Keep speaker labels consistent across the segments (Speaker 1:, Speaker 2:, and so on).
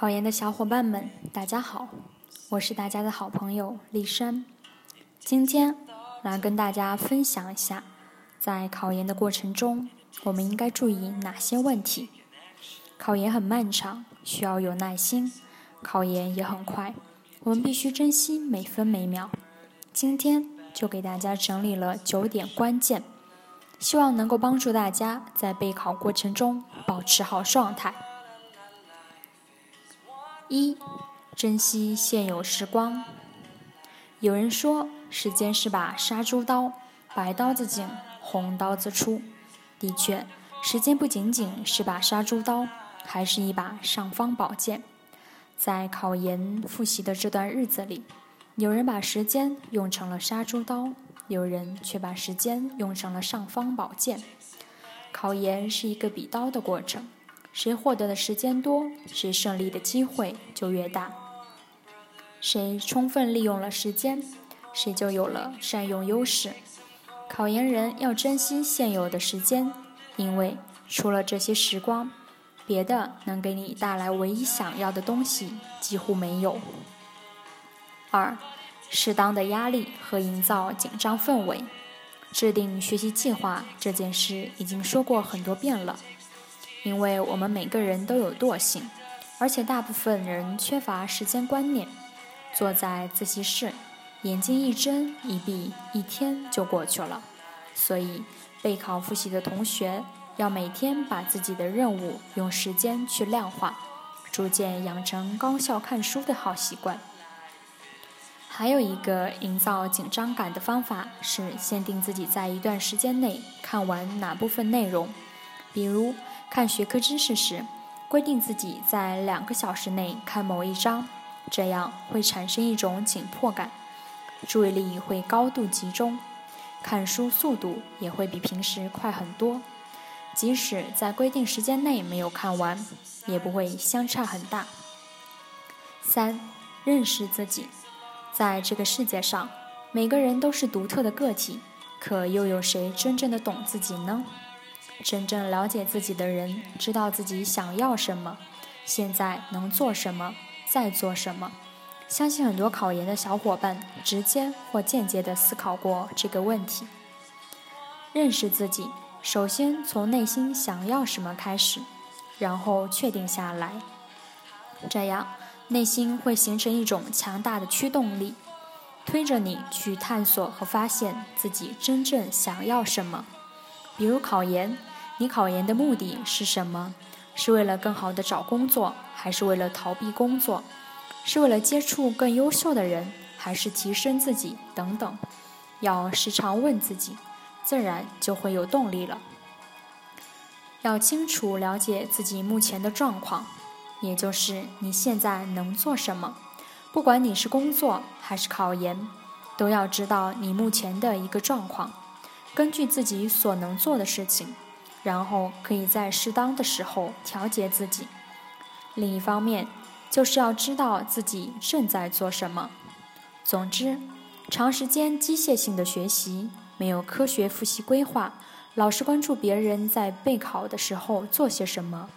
Speaker 1: 考研的小伙伴们，大家好，我是大家的好朋友丽珊。今天来跟大家分享一下，在考研的过程中，我们应该注意哪些问题。考研很漫长，需要有耐心；考研也很快，我们必须珍惜每分每秒。今天就给大家整理了九点关键，希望能够帮助大家在备考过程中保持好状态。一，珍惜现有时光。有人说，时间是把杀猪刀，白刀子进，红刀子出。的确，时间不仅仅是把杀猪刀，还是一把尚方宝剑。在考研复习的这段日子里，有人把时间用成了杀猪刀，有人却把时间用成了尚方宝剑。考研是一个比刀的过程。谁获得的时间多，谁胜利的机会就越大。谁充分利用了时间，谁就有了善用优势。考研人要珍惜现有的时间，因为除了这些时光，别的能给你带来唯一想要的东西几乎没有。二，适当的压力和营造紧张氛围。制定学习计划这件事已经说过很多遍了。因为我们每个人都有惰性，而且大部分人缺乏时间观念。坐在自习室，眼睛一睁一闭，一天就过去了。所以，备考复习的同学要每天把自己的任务用时间去量化，逐渐养成高效看书的好习惯。还有一个营造紧张感的方法是限定自己在一段时间内看完哪部分内容，比如。看学科知识时，规定自己在两个小时内看某一章，这样会产生一种紧迫感，注意力会高度集中，看书速度也会比平时快很多。即使在规定时间内没有看完，也不会相差很大。三，认识自己，在这个世界上，每个人都是独特的个体，可又有谁真正的懂自己呢？真正了解自己的人，知道自己想要什么，现在能做什么，再做什么。相信很多考研的小伙伴，直接或间接地思考过这个问题。认识自己，首先从内心想要什么开始，然后确定下来。这样，内心会形成一种强大的驱动力，推着你去探索和发现自己真正想要什么。比如考研。你考研的目的是什么？是为了更好的找工作，还是为了逃避工作？是为了接触更优秀的人，还是提升自己？等等，要时常问自己，自然就会有动力了。要清楚了解自己目前的状况，也就是你现在能做什么。不管你是工作还是考研，都要知道你目前的一个状况，根据自己所能做的事情。然后可以在适当的时候调节自己。另一方面，就是要知道自己正在做什么。总之，长时间机械性的学习，没有科学复习规划，老是关注别人在备考的时候做些什么，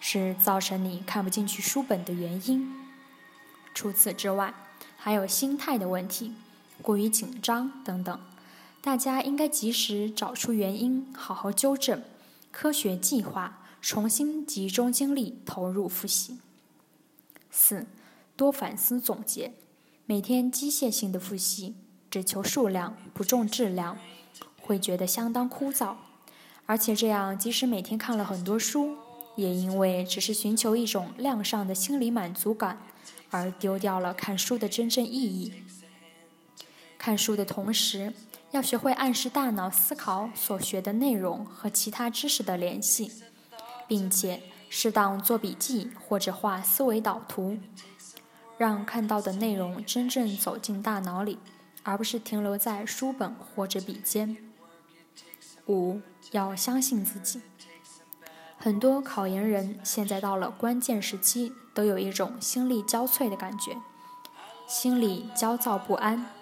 Speaker 1: 是造成你看不进去书本的原因。除此之外，还有心态的问题，过于紧张等等。大家应该及时找出原因，好好纠正。科学计划，重新集中精力投入复习。四，多反思总结。每天机械性的复习，只求数量不重质量，会觉得相当枯燥。而且这样，即使每天看了很多书，也因为只是寻求一种量上的心理满足感，而丢掉了看书的真正意义。看书的同时。要学会暗示大脑思考所学的内容和其他知识的联系，并且适当做笔记或者画思维导图，让看到的内容真正走进大脑里，而不是停留在书本或者笔尖。五要相信自己。很多考研人现在到了关键时期，都有一种心力交瘁的感觉，心里焦躁不安。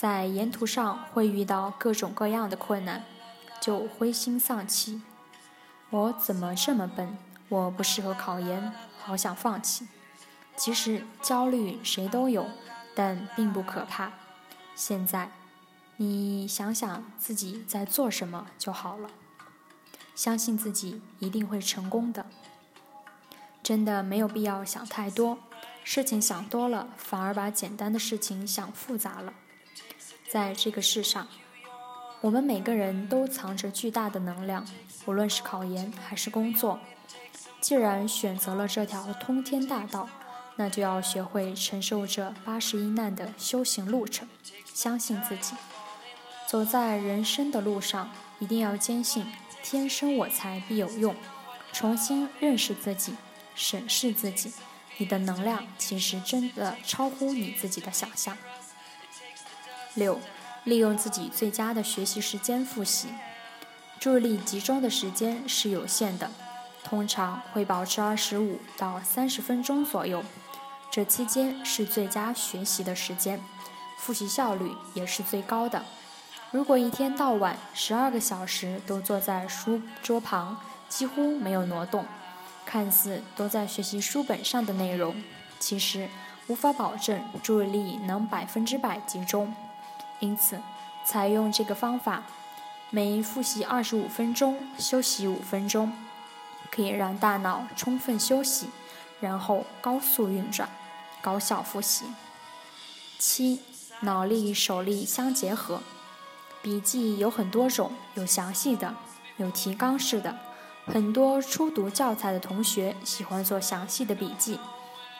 Speaker 1: 在沿途上会遇到各种各样的困难，就灰心丧气。我怎么这么笨？我不适合考研，好想放弃。其实焦虑谁都有，但并不可怕。现在，你想想自己在做什么就好了。相信自己一定会成功的。真的没有必要想太多，事情想多了，反而把简单的事情想复杂了。在这个世上，我们每个人都藏着巨大的能量，无论是考研还是工作。既然选择了这条通天大道，那就要学会承受这八十一难的修行路程。相信自己，走在人生的路上，一定要坚信“天生我材必有用”。重新认识自己，审视自己，你的能量其实真的超乎你自己的想象。六，利用自己最佳的学习时间复习。注意力集中的时间是有限的。通常会保持二十五到三十分钟左右，这期间是最佳学习的时间，复习效率也是最高的。如果一天到晚十二个小时都坐在书桌旁，几乎没有挪动，看似都在学习书本上的内容，其实无法保证注意力能百分之百集中。因此，采用这个方法，每复习二十五分钟，休息五分钟。可以让大脑充分休息，然后高速运转，高效复习。七，脑力手力相结合。笔记有很多种，有详细的，有提纲式的。很多初读教材的同学喜欢做详细的笔记，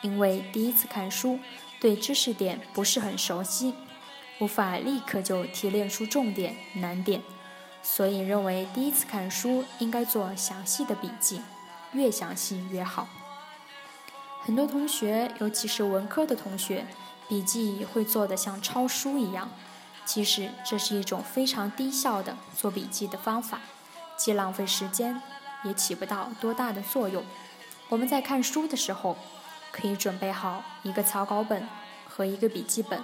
Speaker 1: 因为第一次看书，对知识点不是很熟悉，无法立刻就提炼出重点难点。所以认为第一次看书应该做详细的笔记，越详细越好。很多同学，尤其是文科的同学，笔记会做得像抄书一样。其实这是一种非常低效的做笔记的方法，既浪费时间，也起不到多大的作用。我们在看书的时候，可以准备好一个草稿本和一个笔记本，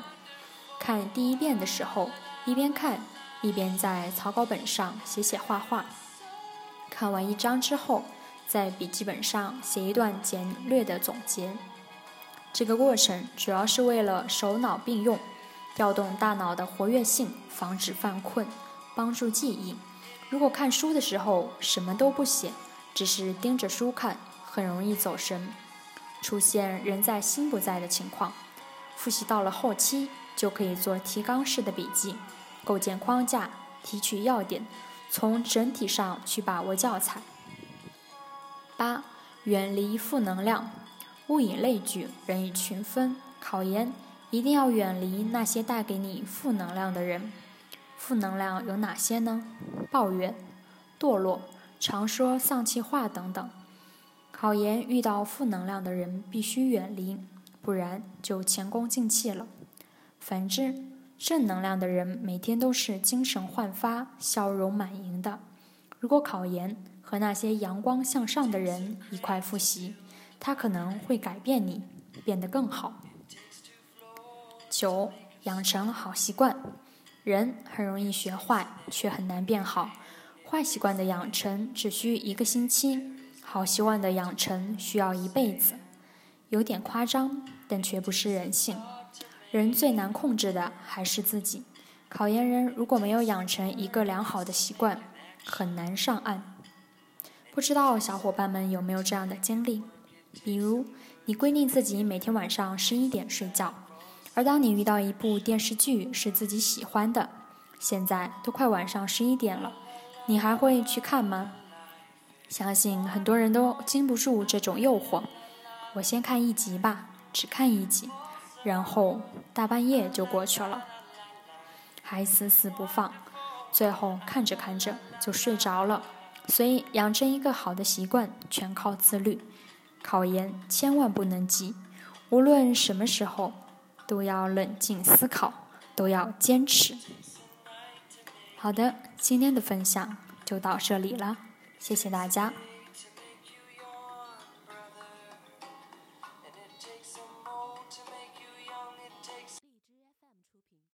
Speaker 1: 看第一遍的时候一边看。一边在草稿本上写写画画，看完一章之后，在笔记本上写一段简略的总结。这个过程主要是为了手脑并用，调动大脑的活跃性，防止犯困，帮助记忆。如果看书的时候什么都不写，只是盯着书看，很容易走神，出现人在心不在的情况。复习到了后期，就可以做提纲式的笔记。构建框架，提取要点，从整体上去把握教材。八，远离负能量。物以类聚，人以群分。考研一定要远离那些带给你负能量的人。负能量有哪些呢？抱怨、堕落、常说丧气话等等。考研遇到负能量的人必须远离，不然就前功尽弃了。反之。正能量的人每天都是精神焕发、笑容满盈的。如果考研和那些阳光向上的人一块复习，他可能会改变你，变得更好。九，养成好习惯。人很容易学坏，却很难变好。坏习惯的养成只需一个星期，好习惯的养成需要一辈子。有点夸张，但却不失人性。人最难控制的还是自己。考研人如果没有养成一个良好的习惯，很难上岸。不知道小伙伴们有没有这样的经历？比如，你规定自己每天晚上十一点睡觉，而当你遇到一部电视剧是自己喜欢的，现在都快晚上十一点了，你还会去看吗？相信很多人都经不住这种诱惑。我先看一集吧，只看一集。然后大半夜就过去了，还死死不放，最后看着看着就睡着了。所以养成一个好的习惯，全靠自律。考研千万不能急，无论什么时候都要冷静思考，都要坚持。好的，今天的分享就到这里了，谢谢大家。